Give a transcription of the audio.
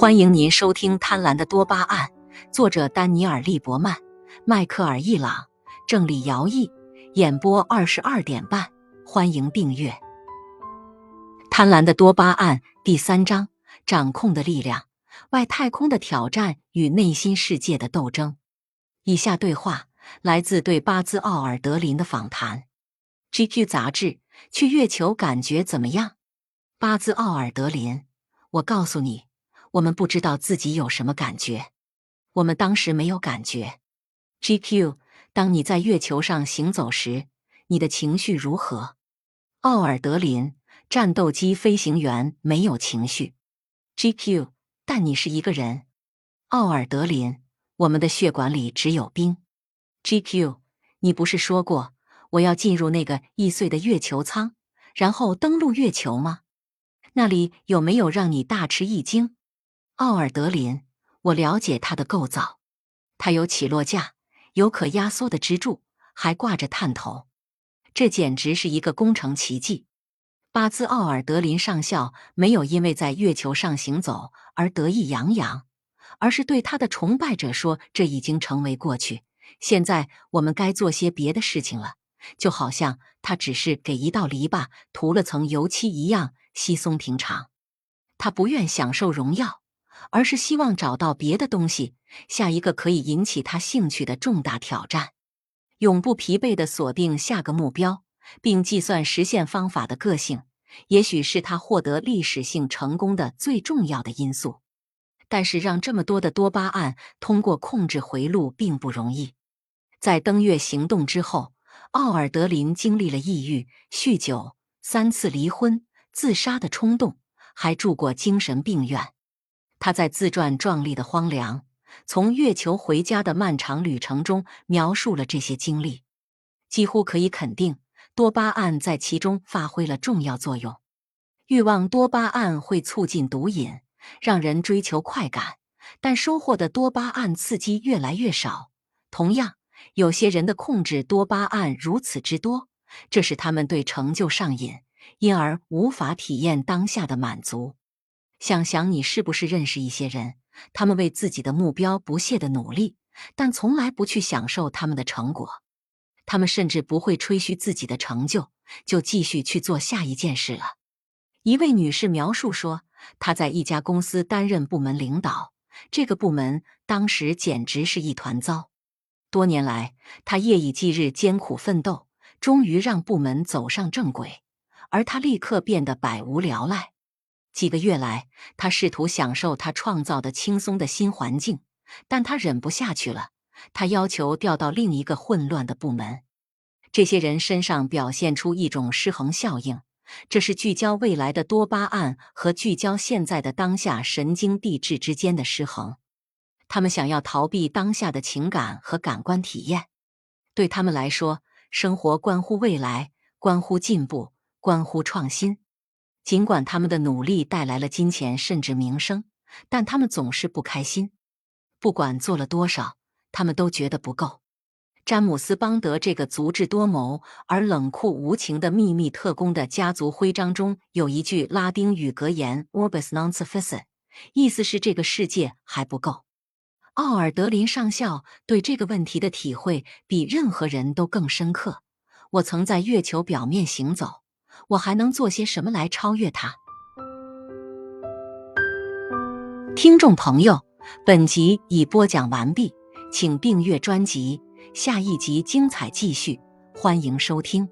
欢迎您收听《贪婪的多巴胺》，作者丹尼尔·利伯曼、迈克尔·易朗，郑理尧译，演播二十二点半。欢迎订阅《贪婪的多巴胺》第三章：掌控的力量、外太空的挑战与内心世界的斗争。以下对话来自对巴兹·奥尔德林的访谈。GQ 杂志：去月球感觉怎么样？巴兹·奥尔德林，我告诉你。我们不知道自己有什么感觉，我们当时没有感觉。GQ，当你在月球上行走时，你的情绪如何？奥尔德林，战斗机飞行员没有情绪。GQ，但你是一个人。奥尔德林，我们的血管里只有冰。GQ，你不是说过我要进入那个易碎的月球舱，然后登陆月球吗？那里有没有让你大吃一惊？奥尔德林，我了解它的构造，它有起落架，有可压缩的支柱，还挂着探头，这简直是一个工程奇迹。巴兹·奥尔德林上校没有因为在月球上行走而得意洋洋，而是对他的崇拜者说：“这已经成为过去，现在我们该做些别的事情了。”就好像他只是给一道篱笆涂了层油漆一样稀松平常。他不愿享受荣耀。而是希望找到别的东西，下一个可以引起他兴趣的重大挑战，永不疲惫地锁定下个目标，并计算实现方法的个性，也许是他获得历史性成功的最重要的因素。但是，让这么多的多巴胺通过控制回路并不容易。在登月行动之后，奥尔德林经历了抑郁、酗酒、三次离婚、自杀的冲动，还住过精神病院。他在自传《壮丽的荒凉：从月球回家的漫长旅程》中描述了这些经历，几乎可以肯定，多巴胺在其中发挥了重要作用。欲望多巴胺会促进毒瘾，让人追求快感，但收获的多巴胺刺激越来越少。同样，有些人的控制多巴胺如此之多，这使他们对成就上瘾，因而无法体验当下的满足。想想你是不是认识一些人，他们为自己的目标不懈的努力，但从来不去享受他们的成果。他们甚至不会吹嘘自己的成就，就继续去做下一件事了。一位女士描述说，她在一家公司担任部门领导，这个部门当时简直是一团糟。多年来，她夜以继日艰苦奋斗，终于让部门走上正轨，而她立刻变得百无聊赖。几个月来，他试图享受他创造的轻松的新环境，但他忍不下去了。他要求调到另一个混乱的部门。这些人身上表现出一种失衡效应，这是聚焦未来的多巴胺和聚焦现在的当下神经递质之间的失衡。他们想要逃避当下的情感和感官体验。对他们来说，生活关乎未来，关乎进步，关乎创新。尽管他们的努力带来了金钱甚至名声，但他们总是不开心。不管做了多少，他们都觉得不够。詹姆斯·邦德这个足智多谋而冷酷无情的秘密特工的家族徽章中有一句拉丁语格言：“Orbis non sufficit”，意思是这个世界还不够。奥尔德林上校对这个问题的体会比任何人都更深刻。我曾在月球表面行走。我还能做些什么来超越他？听众朋友，本集已播讲完毕，请订阅专辑，下一集精彩继续，欢迎收听。